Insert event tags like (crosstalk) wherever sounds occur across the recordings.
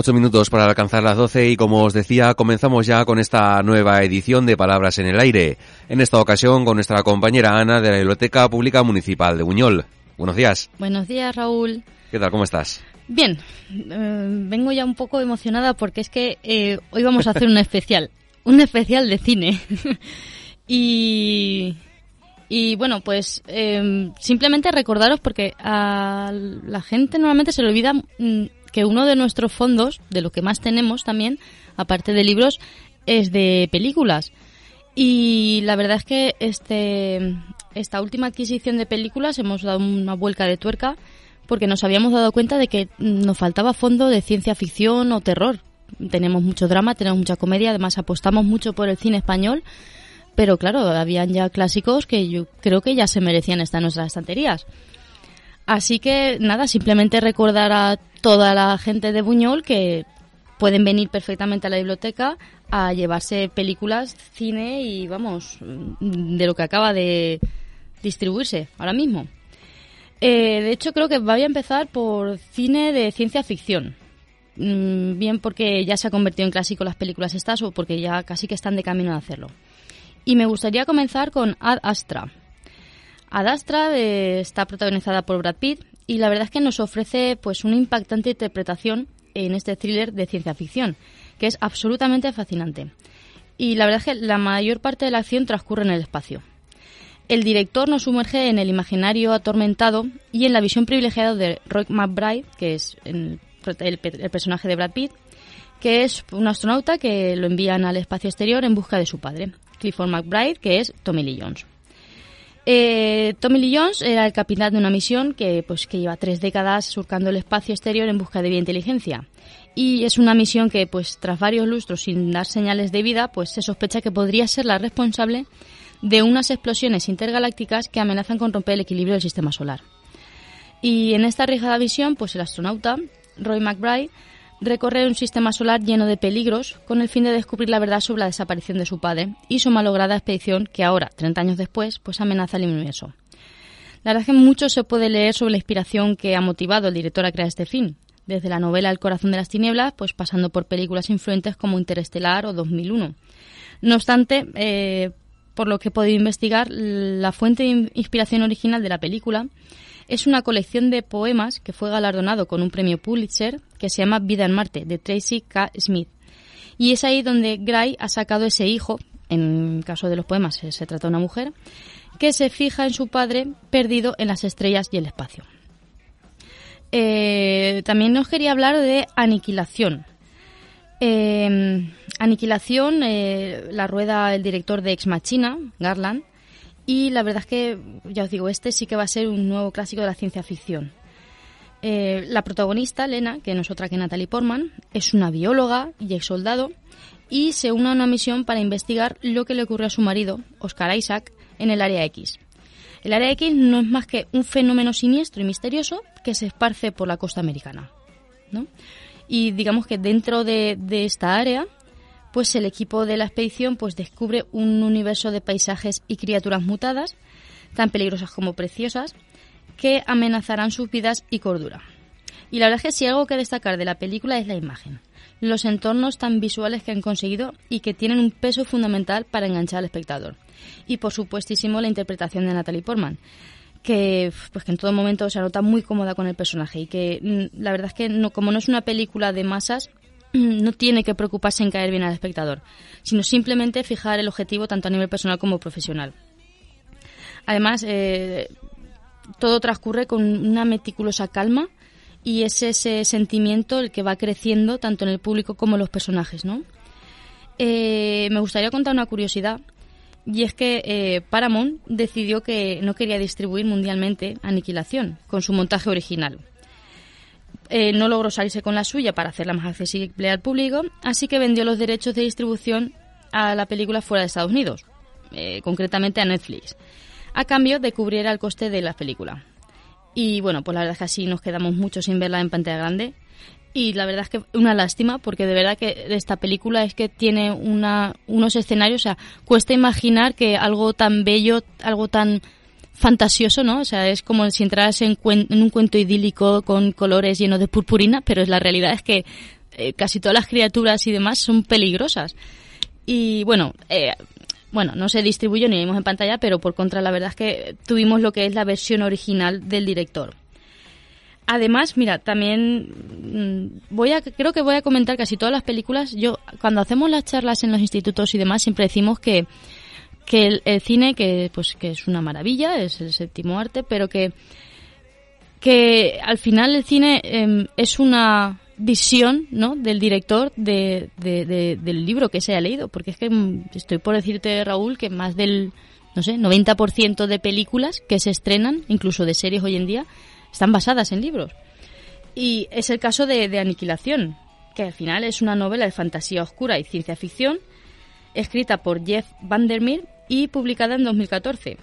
Ocho minutos para alcanzar las doce y como os decía, comenzamos ya con esta nueva edición de Palabras en el Aire. En esta ocasión con nuestra compañera Ana de la Biblioteca Pública Municipal de Buñol. Buenos días. Buenos días, Raúl. ¿Qué tal? ¿Cómo estás? Bien, eh, vengo ya un poco emocionada porque es que eh, hoy vamos a hacer un especial, un especial de cine. (laughs) y, y bueno, pues eh, simplemente recordaros porque a la gente normalmente se le olvida mm, que uno de nuestros fondos, de lo que más tenemos también, aparte de libros, es de películas. Y la verdad es que este, esta última adquisición de películas hemos dado una vuelca de tuerca porque nos habíamos dado cuenta de que nos faltaba fondo de ciencia ficción o terror. Tenemos mucho drama, tenemos mucha comedia, además apostamos mucho por el cine español, pero claro, habían ya clásicos que yo creo que ya se merecían estar en nuestras estanterías. Así que nada, simplemente recordar a toda la gente de Buñol que pueden venir perfectamente a la biblioteca a llevarse películas, cine y vamos, de lo que acaba de distribuirse ahora mismo. Eh, de hecho, creo que voy a empezar por cine de ciencia ficción. Mm, bien porque ya se ha convertido en clásico las películas estas o porque ya casi que están de camino a hacerlo. Y me gustaría comenzar con Ad Astra, Adastra eh, está protagonizada por Brad Pitt y la verdad es que nos ofrece pues una impactante interpretación en este thriller de ciencia ficción, que es absolutamente fascinante. Y la verdad es que la mayor parte de la acción transcurre en el espacio. El director nos sumerge en el imaginario atormentado y en la visión privilegiada de Roy McBride, que es el, el personaje de Brad Pitt, que es un astronauta que lo envían al espacio exterior en busca de su padre, Clifford McBride, que es Tommy Lee Jones. Eh, Tommy Lee Jones era el capitán de una misión que, pues, que lleva tres décadas surcando el espacio exterior en busca de inteligencia. Y es una misión que, pues, tras varios lustros sin dar señales de vida, pues se sospecha que podría ser la responsable de unas explosiones intergalácticas que amenazan con romper el equilibrio del sistema solar. Y en esta arriesgada visión, pues el astronauta Roy McBride recorre un sistema solar lleno de peligros con el fin de descubrir la verdad sobre la desaparición de su padre y su malograda expedición que ahora, 30 años después, pues amenaza el universo. La verdad es que mucho se puede leer sobre la inspiración que ha motivado al director a crear este film, desde la novela El corazón de las tinieblas, pues pasando por películas influentes como Interestelar o 2001. No obstante, eh, por lo que he podido investigar, la fuente de inspiración original de la película es una colección de poemas que fue galardonado con un premio Pulitzer que se llama Vida en Marte, de Tracy K. Smith. Y es ahí donde Gray ha sacado ese hijo, en caso de los poemas se, trata de una mujer, que se fija en su padre perdido en las estrellas y el espacio. Eh, también nos quería hablar de aniquilación. Eh, aniquilación eh, la rueda el director de Ex Machina, Garland, y la verdad es que, ya os digo, este sí que va a ser un nuevo clásico de la ciencia ficción. Eh, la protagonista, Lena, que no es otra que Natalie Portman, es una bióloga y ex soldado y se une a una misión para investigar lo que le ocurrió a su marido, Oscar Isaac, en el Área X. El Área X no es más que un fenómeno siniestro y misterioso que se esparce por la costa americana. Y digamos que dentro de, de esta área pues el equipo de la expedición pues descubre un universo de paisajes y criaturas mutadas, tan peligrosas como preciosas, que amenazarán sus vidas y cordura. Y la verdad es que si algo que destacar de la película es la imagen, los entornos tan visuales que han conseguido y que tienen un peso fundamental para enganchar al espectador. Y por supuestísimo la interpretación de Natalie Portman, que pues que en todo momento se nota muy cómoda con el personaje y que mm, la verdad es que no, como no es una película de masas, (clears throat) no tiene que preocuparse en caer bien al espectador, sino simplemente fijar el objetivo tanto a nivel personal como profesional. Además, eh, todo transcurre con una meticulosa calma y es ese sentimiento el que va creciendo tanto en el público como en los personajes, ¿no? Eh, me gustaría contar una curiosidad y es que eh, Paramount decidió que no quería distribuir mundialmente Aniquilación con su montaje original. Eh, no logró salirse con la suya para hacerla más accesible al público, así que vendió los derechos de distribución a la película fuera de Estados Unidos, eh, concretamente a Netflix, a cambio de cubrir el coste de la película. Y bueno, pues la verdad es que así nos quedamos mucho sin verla en pantalla grande. Y la verdad es que una lástima, porque de verdad que esta película es que tiene una, unos escenarios, o sea, cuesta imaginar que algo tan bello, algo tan fantasioso, ¿no? O sea, es como si entras en, un cuento idílico con colores llenos de purpurina, pero la realidad es que eh, casi todas las criaturas y demás son peligrosas. Y bueno, eh, bueno, no se distribuyó ni vimos en pantalla, pero por contra la verdad es que tuvimos lo que es la versión original del director. Además, mira, también mm, voy a, creo que voy a comentar casi todas las películas. Yo, cuando hacemos las charlas en los institutos y demás, siempre decimos que, que el, cine, que, pues, que es una maravilla, es el séptimo arte, pero que, que al final el cine em, es una visión, ¿no? Del director de, del libro que se haya leído, porque es que mm, estoy por decirte, Raúl, que más del, no sé, 90% de películas que se estrenan, incluso de series hoy en día, están basadas en libros. Y es el caso de, Aniquilación, que al final es una novela de fantasía oscura y ciencia ficción, escrita por Jeff Vandermeer y publicada en 2014.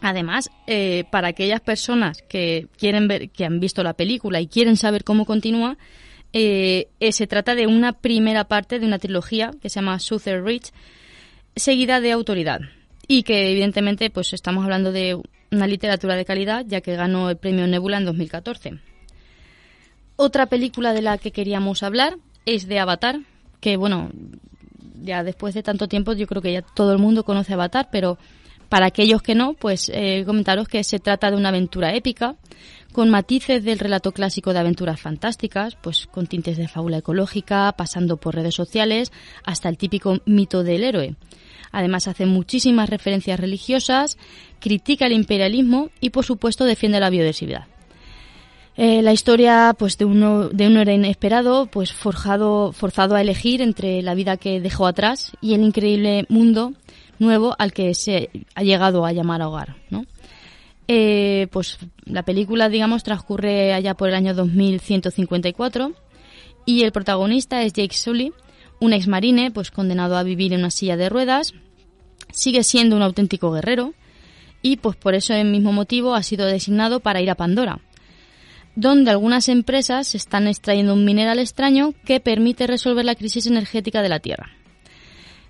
Además, eh, para aquellas personas que quieren ver, que han visto la película y quieren saber cómo continúa, eh, eh, se trata de una primera parte de una trilogía que se llama Suther Rich, seguida de Autoridad. Y que evidentemente, pues estamos hablando de una literatura de calidad, ya que ganó el premio Nebula en 2014. Otra película de la que queríamos hablar es de Avatar, que bueno, ya después de tanto tiempo yo creo que ya todo el mundo conoce Avatar, pero para aquellos que no, pues eh, comentaros que se trata de una aventura épica, con matices del relato clásico de aventuras fantásticas, pues con tintes de fábula ecológica, pasando por redes sociales, hasta el típico mito del héroe. Además hace muchísimas referencias religiosas, critica el imperialismo y por supuesto defiende la biodiversidad. Eh, la historia pues de uno de un inesperado pues forjado forzado a elegir entre la vida que dejó atrás y el increíble mundo nuevo al que se ha llegado a llamar hogar ¿no? Eh, pues la película digamos transcurre allá por el año 2154 y el protagonista es Jake Sully un ex marine pues condenado a vivir en una silla de ruedas sigue siendo un auténtico guerrero y pues por eso el mismo motivo ha sido designado para ir a Pandora, donde algunas empresas están extrayendo un mineral extraño que permite resolver la crisis energética de la Tierra.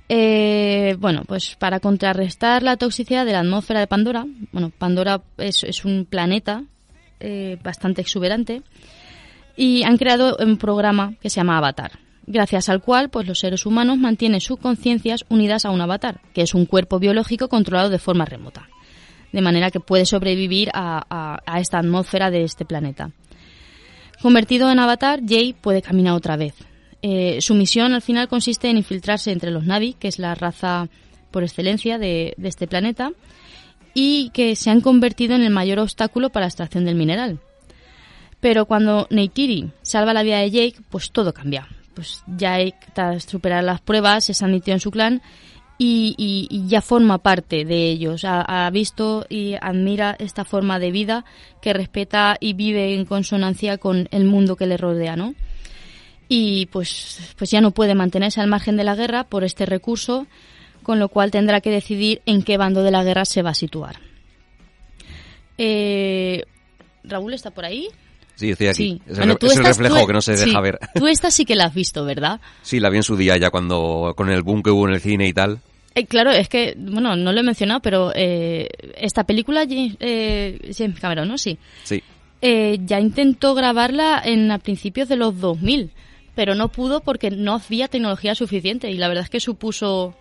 Eh, bueno, pues para contrarrestar la toxicidad de la atmósfera de Pandora, bueno, Pandora es, un planeta eh, bastante exuberante y han creado un programa que se llama Avatar, gracias al cual pues los seres humanos mantienen sus conciencias unidas a un avatar, que es un cuerpo biológico controlado de forma remota de manera que puede sobrevivir a, esta atmósfera de este planeta. Convertido en avatar, Jay puede caminar otra vez. Eh, su misión al final consiste en infiltrarse entre los Navi, que es la raza por excelencia de, este planeta, y que se han convertido en el mayor obstáculo para la extracción del mineral. Pero cuando Neytiri salva la vida de Jake, pues todo cambia. Pues Jake, tras superar las pruebas, es admitido en su clan y, ya forma parte de ellos. Ha, visto y admira esta forma de vida que respeta y vive en consonancia con el mundo que le rodea, ¿no? Y pues, pues ya no puede mantenerse al margen de la guerra por este recurso, con lo cual tendrá que decidir en qué bando de la guerra se va a situar. Eh, Raúl está por ahí. Sí, estoy aquí. Es, el, reflejo que no se deja ver. Tú esta sí que la has visto, ¿verdad? Sí, la vi en su día ya cuando con el boom que hubo en el cine y tal. Eh, claro, es que, bueno, no lo he mencionado, pero eh, esta película, eh, James Cameron, ¿no? Sí. Sí. Eh, ya intentó grabarla en a principios de los 2000, pero no pudo porque no había tecnología suficiente y la verdad es que supuso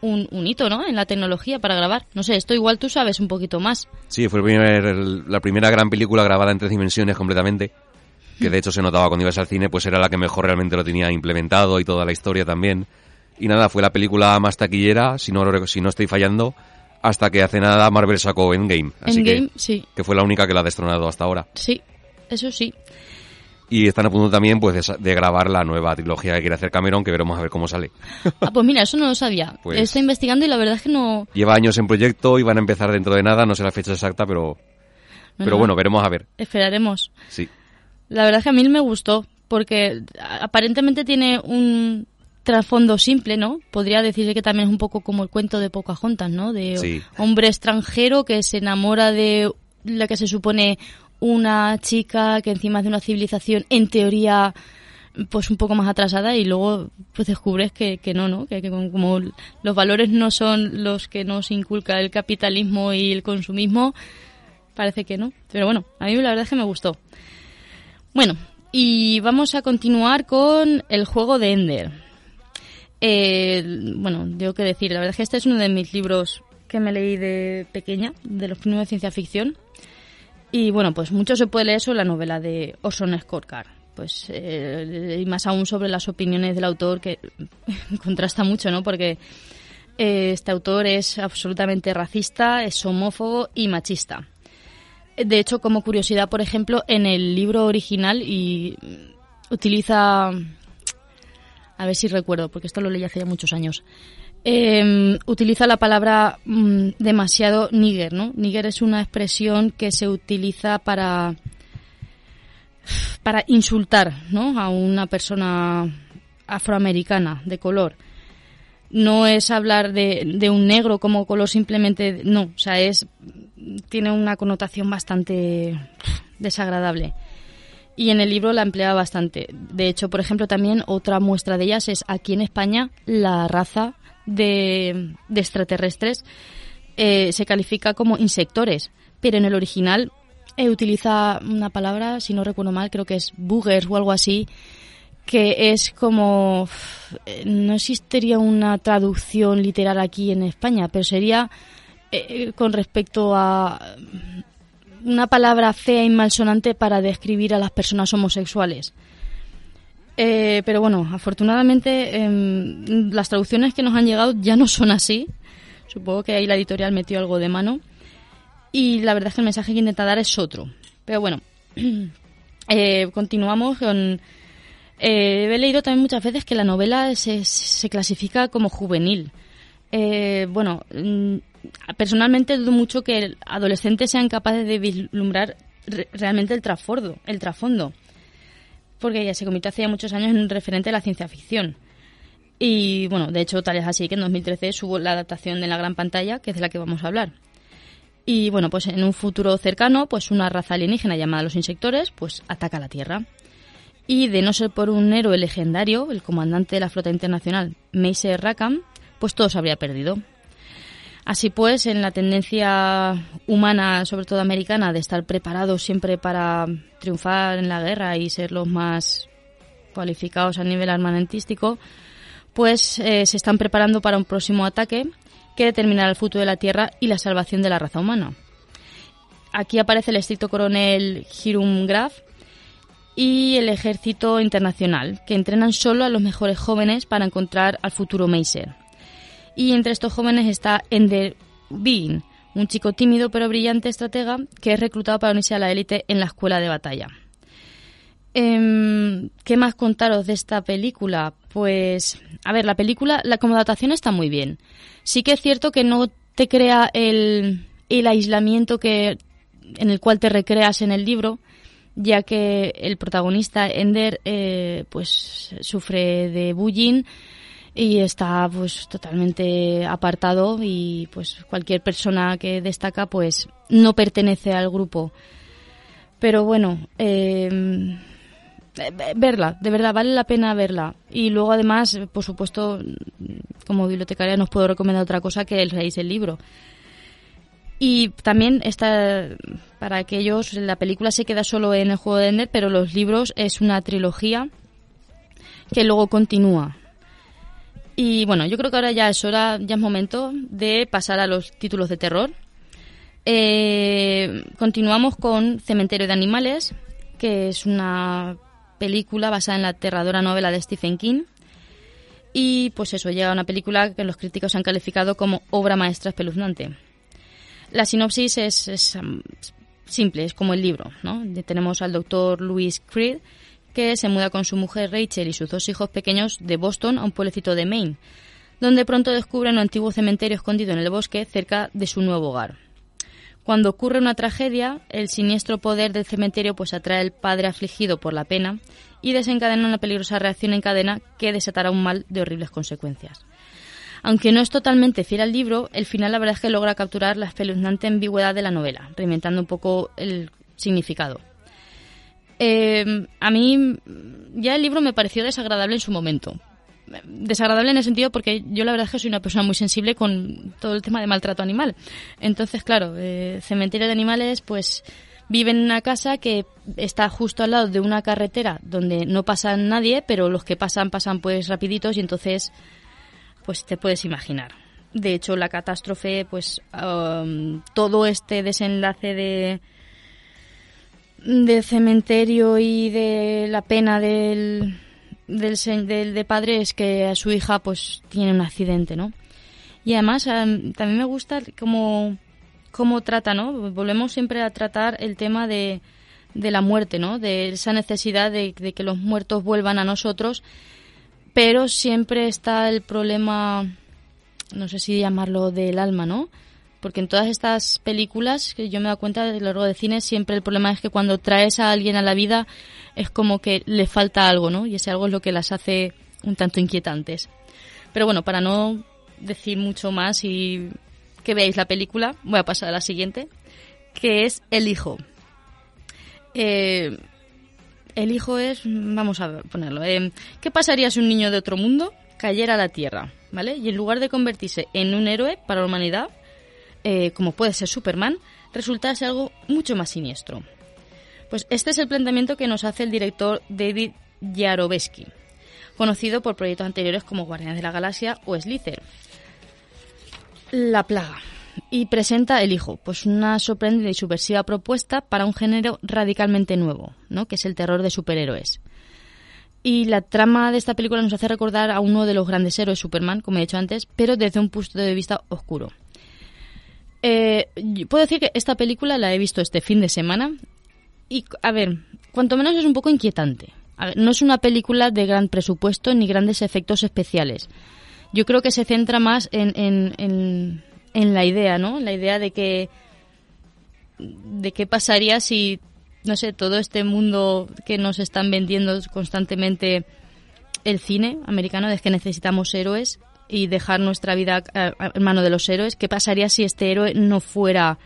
un, un, hito, ¿no? En la tecnología para grabar. No sé, esto igual tú sabes un poquito más. Sí, fue la primera gran película grabada en tres dimensiones completamente, que de hecho se notaba cuando ibas al cine, pues era la que mejor realmente lo tenía implementado y toda la historia también. Y nada, fue la película más taquillera, si no, si no estoy fallando, hasta que hace nada Marvel sacó Endgame. Así Endgame, que, sí. Que fue la única que la ha destronado hasta ahora. Sí, eso sí. Y están a punto también pues de, grabar la nueva trilogía que quiere hacer Cameron, que veremos a ver cómo sale. (laughs) Ah, pues mira, eso no lo sabía. Pues Estoy investigando y la verdad es que no... Lleva años en proyecto y van a empezar dentro de nada, no sé la fecha exacta, pero... pero bueno, veremos a ver. Esperaremos. Sí. La verdad es que a mí me gustó, porque aparentemente tiene un trasfondo simple, ¿no? Podría decirse que también es un poco como el cuento de Pocahontas, ¿no? De hombre extranjero que se enamora de la que se supone una chica que encima es de una civilización en teoría pues un poco más atrasada y luego pues descubres que, que no, ¿no? Que, como los valores no son los que nos inculca el capitalismo y el consumismo, parece que no. Pero bueno, a mí la verdad es que me gustó. Bueno, y vamos a continuar con el juego de Ender. Eh, bueno, tengo que decir, la verdad es que este es uno de mis libros que me leí de pequeña, de los primeros de ciencia ficción. Y bueno, pues mucho se puede leer sobre la novela de Orson Scott. Pues, eh, y más aún sobre las opiniones del autor, que (laughs) contrasta mucho, ¿no? Porque eh, este autor es absolutamente racista, es homófobo y machista. De hecho, como curiosidad, por ejemplo, en el libro original y utiliza, a ver si recuerdo, porque esto lo leí hace ya muchos años, em, utiliza la palabra mm, demasiado nigger, ¿no? Nigger es una expresión que se utiliza para para insultar, ¿no? A una persona afroamericana de color no es hablar de, de, un negro como color simplemente, no, o sea, es tiene una connotación bastante desagradable. Y en el libro la emplea bastante. De hecho, por ejemplo, también otra muestra de ellas es aquí en España la raza de, extraterrestres eh, se califica como insectores, pero en el original eh, utiliza una palabra, si no recuerdo mal, creo que es boogers o algo así, que es como no existiría una traducción literal aquí en España, pero sería eh, con respecto a una palabra fea y malsonante para describir a las personas homosexuales. Eh, pero bueno, afortunadamente em, las traducciones que nos han llegado ya no son así. Supongo que ahí la editorial metió algo de mano. Y la verdad es que el mensaje que intenta dar es otro. Pero bueno, (clears throat) eh, continuamos con eh, he leído también muchas veces que la novela se, clasifica como juvenil. Eh, bueno, mm, personalmente dudo mucho que adolescentes sean capaces de vislumbrar realmente el trasfondo, el trasfondo, porque ya se convirtió hace ya muchos años en un referente de la ciencia ficción. Y bueno, de hecho, tal es así que en 2013 hubo la adaptación de la gran pantalla, que es de la que vamos a hablar. Y bueno, pues en un futuro cercano, pues una raza alienígena llamada los insectores, pues ataca la Tierra y de no ser por un héroe legendario, el comandante de la flota internacional, Mace Rackham, pues todo se habría perdido. Así pues, en la tendencia humana, sobre todo americana, de estar preparados siempre para triunfar en la guerra y ser los más cualificados a nivel armamentístico, pues eh, se están preparando para un próximo ataque que determinará el futuro de la Tierra y la salvación de la raza humana. Aquí aparece el estricto coronel Hiram Graf, y el Ejército Internacional, que entrenan solo a los mejores jóvenes para encontrar al futuro Meiser. Y entre estos jóvenes está Ender Bean, un chico tímido pero brillante estratega que es reclutado para unirse a la élite en la escuela de batalla. Em, ¿Qué más contaros de esta película? Pues, a ver, la película, la como adaptación está muy bien. Sí que es cierto que no te crea el, el aislamiento que en el cual te recreas en el libro, ya que el protagonista Ender eh, pues sufre de bullying y está pues totalmente apartado y pues cualquier persona que destaca pues no pertenece al grupo. Pero bueno eh, verla de verdad vale la pena verla. Y luego además por supuesto como bibliotecaria nos puedo recomendar otra cosa que el el libro. Y también está, para aquellos, la película se queda solo en el juego de Ender, pero los libros es una trilogía que luego continúa. Y bueno, yo creo que ahora ya es hora, ya es momento de pasar a los títulos de terror. Eh, continuamos con Cementerio de Animales, que es una película basada en la aterradora novela de Stephen King. Y pues eso, llega una película que los críticos han calificado como obra maestra espeluznante. La sinopsis es, um, simple, es como el libro. ¿no? Tenemos al doctor Louis Creed, que se muda con su mujer Rachel y sus dos hijos pequeños de Boston a un pueblecito de Maine, donde pronto descubren un antiguo cementerio escondido en el bosque cerca de su nuevo hogar. Cuando ocurre una tragedia, el siniestro poder del cementerio pues atrae al padre afligido por la pena y desencadena una peligrosa reacción en cadena que desatará un mal de horribles consecuencias. Aunque no es totalmente fiel al libro, el final la verdad es que logra capturar la espeluznante ambigüedad de la novela, reinventando un poco el significado. Eh, a mí ya el libro me pareció desagradable en su momento. Desagradable en el sentido porque yo la verdad es que soy una persona muy sensible con todo el tema de maltrato animal. Entonces, claro, eh, cementerio de animales, pues Viven en una casa que está justo al lado de una carretera donde no pasa nadie, pero los que pasan pasan pues rapiditos y entonces pues te puedes imaginar. De hecho, la catástrofe, pues um, todo este desenlace de de cementerio y de la pena del, del, del de padre es que a su hija pues tiene un accidente, ¿no? Y además también me gusta cómo, cómo trata, ¿no? Volvemos siempre a tratar el tema de, de la muerte, ¿no? De esa necesidad de, de, que los muertos vuelvan a nosotros, pero siempre está el problema, no sé si llamarlo del alma, ¿no? Porque en todas estas películas que yo me he dado cuenta de lo largo de cine, siempre el problema es que cuando traes a alguien a la vida es como que le falta algo, ¿no? Y ese algo es lo que las hace un tanto inquietantes. Pero bueno, para no decir mucho más y que veáis la película, voy a pasar a la siguiente, que es El Hijo. Eh, el Hijo es, vamos a ponerlo, eh, ¿qué pasaría si un niño de otro mundo cayera a la Tierra? ¿Vale? Y en lugar de convertirse en un héroe para la humanidad, eh, como puede ser Superman, resultase algo mucho más siniestro. Pues este es el planteamiento que nos hace el director David Yarovesky, conocido por proyectos anteriores como Guardianes de la Galaxia o Slither. La plaga. Y presenta El Hijo, pues una sorprendente y subversiva propuesta para un género radicalmente nuevo, ¿no? que es el terror de superhéroes. Y la trama de esta película nos hace recordar a uno de los grandes héroes, Superman, como he dicho antes, pero desde un punto de vista oscuro. Eh, puedo decir que esta película la he visto este fin de semana y, a ver, cuanto menos es un poco inquietante. no es una película de gran presupuesto ni grandes efectos especiales. Yo creo que se centra más en, en, en, la idea, ¿no? La idea de que de qué pasaría si, no sé, todo este mundo que nos están vendiendo constantemente el cine americano, de que necesitamos héroes, y dejar nuestra vida eh, en mano de los héroes. ¿Qué pasaría si este héroe no fuera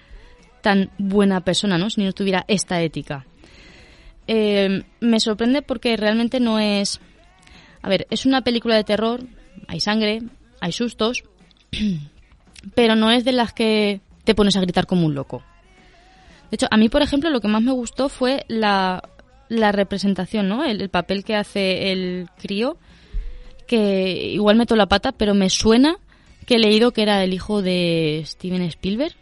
tan buena persona, ¿no? si no tuviera esta ética? Eh, me sorprende porque realmente no es... A ver, es una película de terror, hay sangre, hay sustos, (clears throat) pero no es de las que te pones a gritar como un loco. De hecho, a mí, por ejemplo, lo que más me gustó fue la, la representación, ¿no? El, el, papel que hace el crío que igual meto la pata, pero me suena que he leído que era el hijo de Steven Spielberg.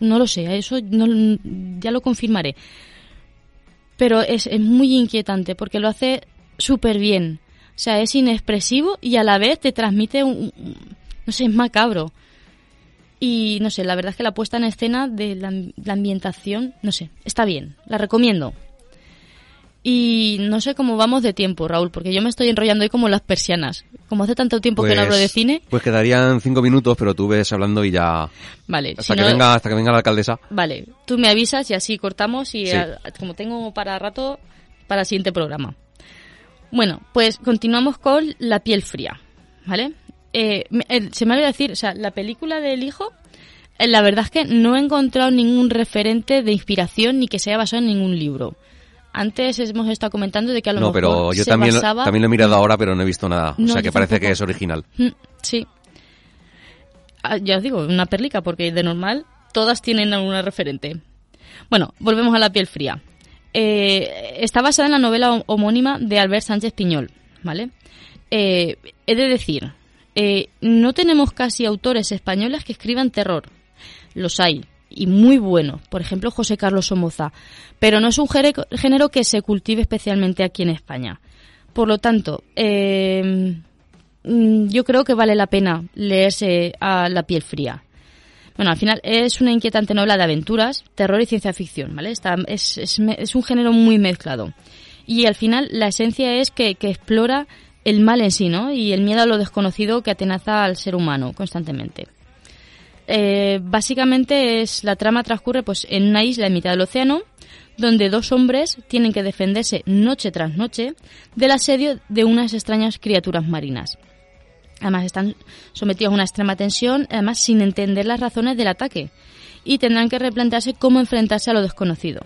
No lo sé, eso no, ya lo confirmaré. Pero es, es muy inquietante porque lo hace súper bien. O sea, es inexpresivo y a la vez te transmite un, no sé, es macabro. Y no sé, la verdad es que la puesta en escena de la, la ambientación, no sé, está bien, la recomiendo. Y no sé cómo vamos de tiempo, Raúl, porque yo me estoy enrollando hoy como las persianas. Como hace tanto tiempo que no hablo de pues, cine. Pues quedarían cinco minutos, pero tú ves hablando y ya. Vale. Hasta, que, venga, hasta que venga la alcaldesa. Vale. Tú me avisas y así cortamos y como tengo para rato, para el siguiente programa. Bueno, pues continuamos con La piel fría, ¿vale? Eh, se me olvidó decir, o sea, la película del hijo, eh, la verdad es que no he encontrado ningún referente de inspiración ni que se haya basado en ningún libro. Antes hemos estado comentando de que a lo no, mejor pero yo se también, basaba... también lo he mirado ahora, pero no he visto nada. No, o sea, que parece tampoco. que es original. Mm, Sí. Ah, Ya os digo, una perlica, porque de normal todas tienen alguna referente. Bueno, volvemos a la piel fría. Eh, está basada en la novela hom- homónima de Albert Sánchez Piñol, ¿vale? Eh, he de decir, eh, no tenemos casi autores españoles que escriban terror. Los hay, y muy buenos. Por ejemplo, José Carlos Somoza. Pero no es un género- que se cultive especialmente aquí en España. Por lo tanto, eh, mm, yo creo que vale la pena leerse a La piel fría. Bueno, al final es una inquietante novela de aventuras, terror y ciencia ficción, ¿vale? Es un género muy mezclado. Y al final la esencia es que, que explora el mal en sí, ¿no? Y el miedo a lo desconocido que atenaza al ser humano constantemente. Eh, básicamente es la trama transcurre pues en una isla en mitad del océano donde dos hombres tienen que defenderse noche tras noche del asedio de unas extrañas criaturas marinas. Además están sometidos a una extrema tensión, además sin entender las razones del ataque, y tendrán que replantearse cómo enfrentarse a lo desconocido.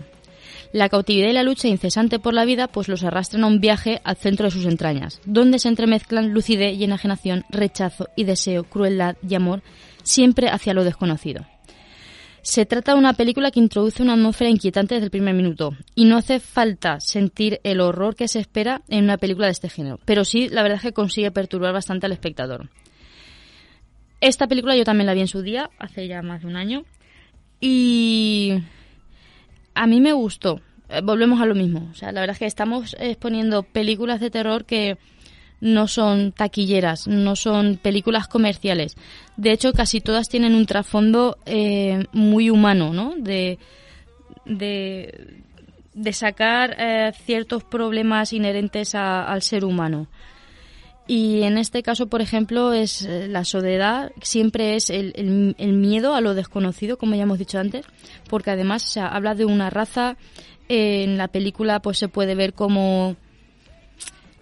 La cautividad y la lucha incesante por la vida pues los arrastran a un viaje al centro de sus entrañas, donde se entremezclan lucidez y enajenación, rechazo y deseo, crueldad y amor, siempre hacia lo desconocido. Se trata de una película que introduce una atmósfera inquietante desde el primer minuto y no hace falta sentir el horror que se espera en una película de este género, pero sí la verdad es que consigue perturbar bastante al espectador. Esta película yo también la vi en su día, hace ya más de un año, y a mí me gustó. Eh, volvemos a lo mismo. O sea, la verdad es que estamos exponiendo películas de terror que no son taquilleras, no son películas comerciales. De hecho, casi todas tienen un trasfondo eh, muy humano, ¿no? De, de, sacar eh, ciertos problemas inherentes al ser humano. Y en este caso, por ejemplo, es eh, la soledad, siempre es el, el, miedo a lo desconocido, como ya hemos dicho antes, porque además se habla de una raza. en la película pues se puede ver cómo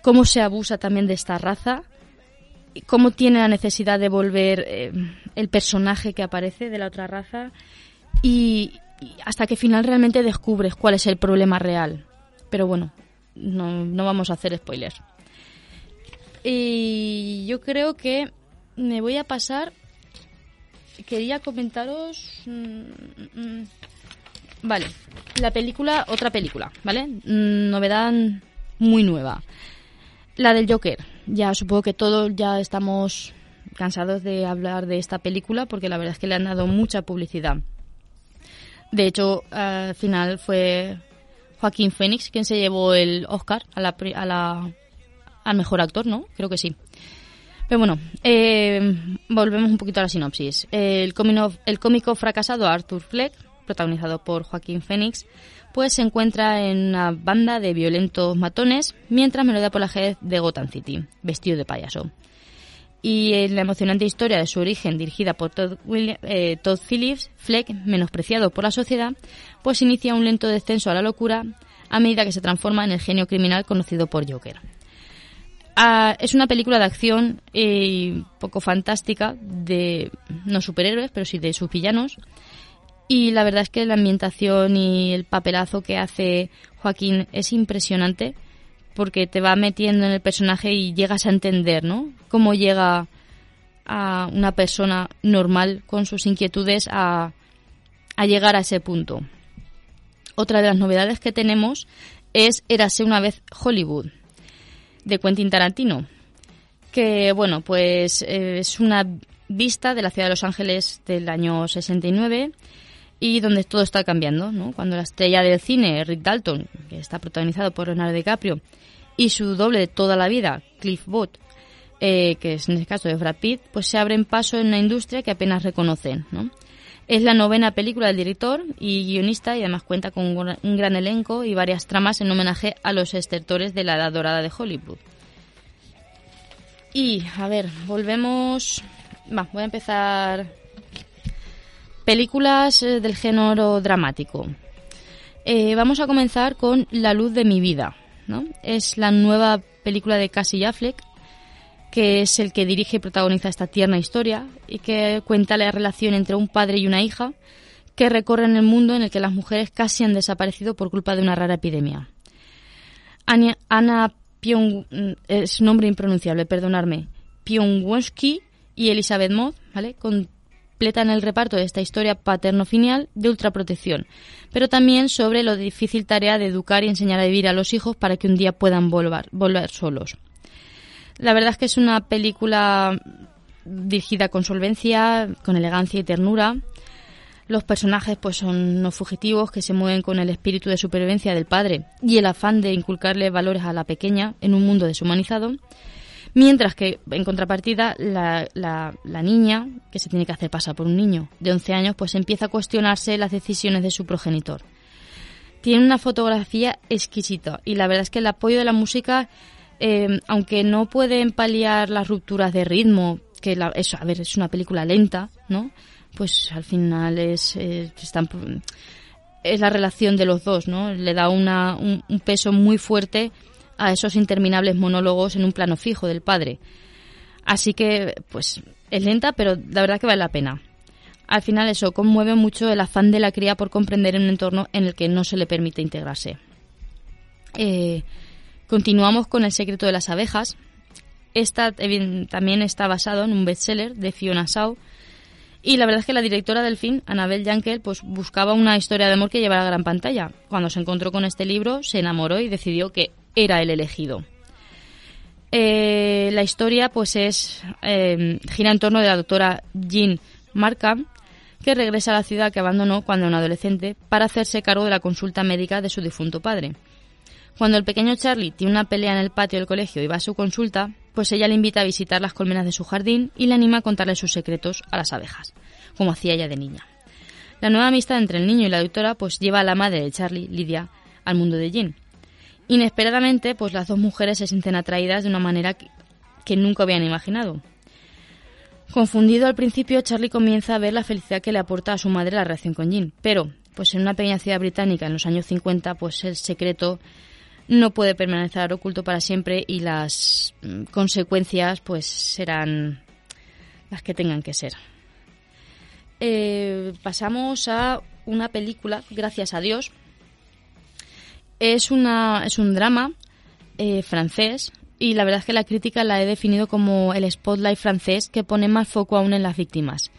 cómo se abusa también de esta raza, cómo tiene la necesidad de volver eh, el personaje que aparece de la otra raza y, hasta que final realmente descubres cuál es el problema real. Pero bueno, no, vamos a hacer spoilers. Y yo creo que me voy a pasar. Quería comentaros. Mm, mm, vale, la película, otra película, ¿vale? Mm, novedad muy nueva. La del Joker. Ya supongo que todos ya estamos cansados de hablar de esta película porque la verdad es que le han dado mucha publicidad. De hecho, al final fue Joaquín Phoenix quien se llevó el Oscar a la, a la, al mejor actor, ¿no? Creo que sí. Pero bueno, eh, volvemos un poquito a la sinopsis. El cómico, el cómico fracasado Arthur Fleck, protagonizado por Joaquín Phoenix, pues se encuentra en una banda de violentos matones mientras me lo da por la ajedrez de Gotham City, vestido de payaso. Y en la emocionante historia de su origen, dirigida por Todd, eh, Todd Phillips, Fleck, menospreciado por la sociedad, pues inicia un lento descenso a la locura a medida que se transforma en el genio criminal conocido por Joker. Ah, es una película de acción y poco fantástica de no superhéroes, pero sí de sus villanos, y la verdad es que la ambientación y el papelazo que hace Joaquín es impresionante porque te va metiendo en el personaje y llegas a entender, ¿no? Cómo llega a una persona normal con sus inquietudes a, a llegar a ese punto. Otra de las novedades que tenemos es Érase una vez Hollywood, de Quentin Tarantino, que, bueno, pues eh, es una vista de la ciudad de Los Ángeles del año 69 y donde todo está cambiando, ¿no? Cuando la estrella del cine, Rick Dalton, que está protagonizado por Leonardo DiCaprio, y su doble de toda la vida, Cliff Booth, eh, que es en este caso de Brad Pitt, pues se abren paso en una industria que apenas reconocen, ¿no? Es la novena película del director y guionista y además cuenta con un gran elenco y varias tramas en homenaje a los estertores de la edad dorada de Hollywood. Y, a ver, volvemos... Va, voy a empezar Películas eh, del género dramático. Eh, vamos a comenzar con La luz de mi vida. ¿no? Es la nueva película de Cassie Affleck, que es el que dirige y protagoniza esta tierna historia y que cuenta la relación entre un padre y una hija que recorren el mundo en el que las mujeres casi han desaparecido por culpa de una rara epidemia. Ana Pyong, mm, es nombre impronunciable, perdonarme, Pyongwonsky y Elizabeth Moth, ¿vale? En el reparto de esta historia paterno-filial de ultraprotección, pero también sobre lo difícil tarea de educar y enseñar a vivir a los hijos para que un día puedan volver, volver solos. La verdad es que es una película dirigida con solvencia, con elegancia y ternura. Los personajes pues son no fugitivos que se mueven con el espíritu de supervivencia del padre y el afán de inculcarle valores a la pequeña en un mundo deshumanizado Mientras que, en contrapartida, la, la, niña, que se tiene que hacer pasar por un niño de 11 años, pues empieza a cuestionarse las decisiones de su progenitor. Tiene una fotografía exquisita y la verdad es que el apoyo de la música, eh, aunque no puede paliar las rupturas de ritmo, que la, eso, a ver, es una película lenta, ¿no? Pues al final es, es la relación de los dos, ¿no? Le da una, un peso muy fuerte a esos interminables monólogos en un plano fijo del padre. Así que, pues, es lenta, pero la verdad que vale la pena. Al final eso conmueve mucho el afán de la cría por comprender un entorno en el que no se le permite integrarse. Eh, continuamos con El secreto de las abejas. Esta también está basado en un bestseller de Fiona Shaw Y la verdad es que la directora del film, Anabel Yankel, pues buscaba una historia de amor que llevara a gran pantalla. Cuando se encontró con este libro, se enamoró y decidió que era el elegido. Eh, la historia pues es eh, gira en torno de la doctora Jean Markham, que regresa a la ciudad que abandonó cuando era adolescente para hacerse cargo de la consulta médica de su difunto padre. Cuando el pequeño Charlie tiene una pelea en el patio del colegio y va a su consulta, pues ella le invita a visitar las colmenas de su jardín y le anima a contarle sus secretos a las abejas, como hacía ella de niña. La nueva amistad entre el niño y la doctora pues lleva a la madre de Charlie, Lidia, al mundo de Jean. Inesperadamente, pues las dos mujeres se sienten atraídas de una manera que, nunca habían imaginado. Confundido al principio, Charlie comienza a ver la felicidad que le aporta a su madre la relación con Jean, pero pues en una pequeña ciudad británica en los años 50, pues el secreto no puede permanecer oculto para siempre y las mm, consecuencias pues serán las que tengan que ser. Eh, pasamos a una película, gracias a Dios. Es, una, es un drama eh, francés y la verdad es que la crítica la he definido como el spotlight francés que pone más foco aún en las víctimas.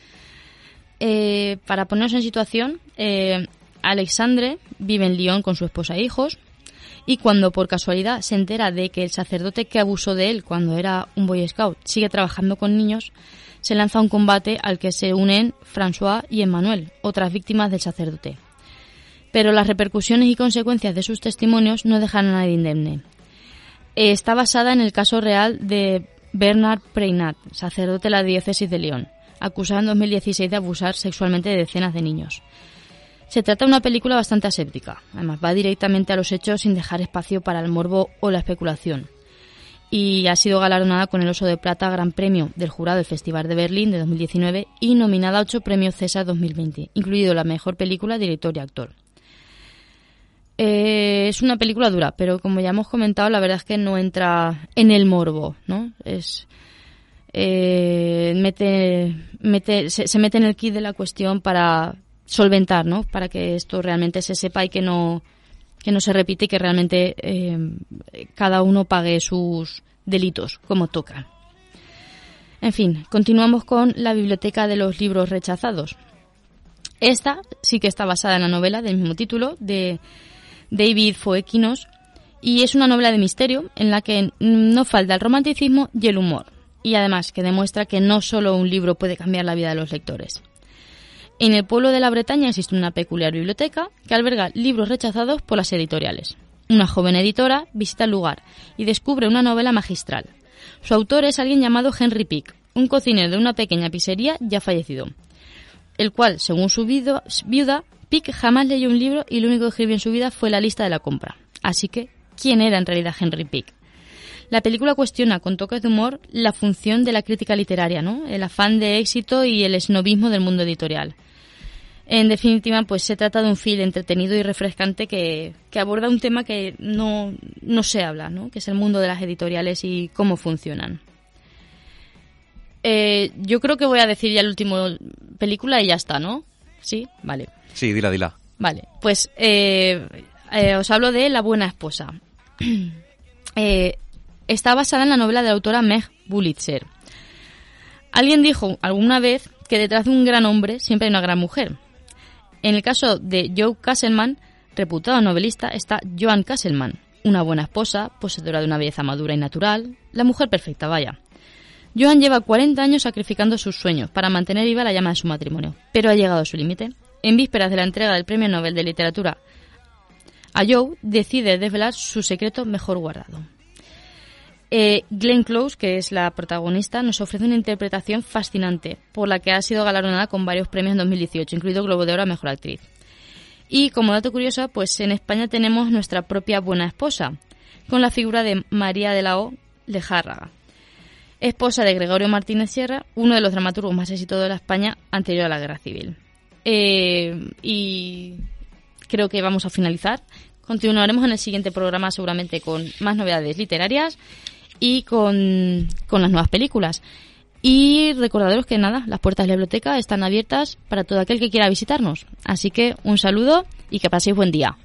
Eh, para ponernos en situación, Alexandre vive en Lyon con su esposa e hijos y cuando por casualidad se entera de que el sacerdote que abusó de él cuando era un Boy Scout sigue trabajando con niños, se lanza un combate al que se unen François y Emmanuel, otras víctimas del sacerdote. Pero las repercusiones y consecuencias de sus testimonios no dejan a nadie indemne. Está basada en el caso real de Bernard Preynat, sacerdote de la diócesis de Lyon, acusado en 2016 de abusar sexualmente de decenas de niños. Se trata de una película bastante aséptica, además va directamente a los hechos sin dejar espacio para el morbo o la especulación. Y ha sido galardonada con el Oso de Plata Gran Premio del Jurado del Festival de Berlín de 2019 y nominada a ocho premios César 2020, incluido la mejor película, director y actor. Eh, es una película dura, pero como ya hemos comentado, la verdad es que no entra en el morbo, ¿no? Es eh, mete, mete, se, mete en el kit de la cuestión para solventar, ¿no? Para que esto realmente se sepa y que no, que no se repite y que realmente eh, cada uno pague sus delitos como toca. En fin, continuamos con la biblioteca de los libros rechazados. Esta sí que está basada en la novela del mismo título de David Foequinos y es una novela de misterio en la que no falta el romanticismo y el humor y además que demuestra que no solo un libro puede cambiar la vida de los lectores. En el pueblo de la Bretaña existe una peculiar biblioteca que alberga libros rechazados por las editoriales. Una joven editora visita el lugar y descubre una novela magistral. Su autor es alguien llamado Henry Pick, un cocinero de una pequeña pizzería ya fallecido, el cual, según su viuda, Pick jamás leyó un libro y lo único que escribió en su vida fue la lista de la compra. Así que, ¿quién era en realidad Henry Pick? La película cuestiona con toques de humor la función de la crítica literaria, ¿no? El afán de éxito y el esnovismo del mundo editorial. En definitiva, pues se trata de un film entretenido y refrescante que, aborda un tema que no, no se habla, ¿no? que es el mundo de las editoriales y cómo funcionan. Eh, yo creo que voy a decir ya el último película y ya está, ¿no? ¿Sí? Vale. Sí, dila, dila. Vale, pues eh, eh, os hablo de La buena esposa. (clears throat) está basada en la novela de la autora Meg Bulitzer. Alguien dijo alguna vez que detrás de un gran hombre siempre hay una gran mujer. En el caso de Joe Castleman, reputado novelista, está Joan Castleman, una buena esposa, poseedora de una belleza madura y natural, la mujer perfecta, vaya. Joan lleva 40 años sacrificando sus sueños para mantener viva la llama de su matrimonio, pero ha llegado a su límite. En vísperas de la entrega del Premio Nobel de Literatura, a Joe decide desvelar su secreto mejor guardado. Eh, Glenn Close, que es la protagonista, nos ofrece una interpretación fascinante, por la que ha sido galardonada con varios premios en 2018, incluido Globo de Oro a Mejor Actriz. Y como dato curioso, pues en España tenemos nuestra propia buena esposa, con la figura de María de la O. Lejárraga, esposa de Gregorio Martínez Sierra, uno de los dramaturgos más exitosos de la España anterior a la Guerra Civil. Eh, y creo que vamos a finalizar. Continuaremos en el siguiente programa seguramente con más novedades literarias y con, las nuevas películas. Y recordaros que nada, las puertas de la biblioteca están abiertas para todo aquel que quiera visitarnos. Así que un saludo y que paséis buen día.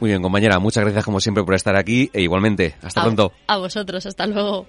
Muy bien, compañera, muchas gracias como siempre por estar aquí e igualmente, hasta pronto. A vosotros, hasta luego.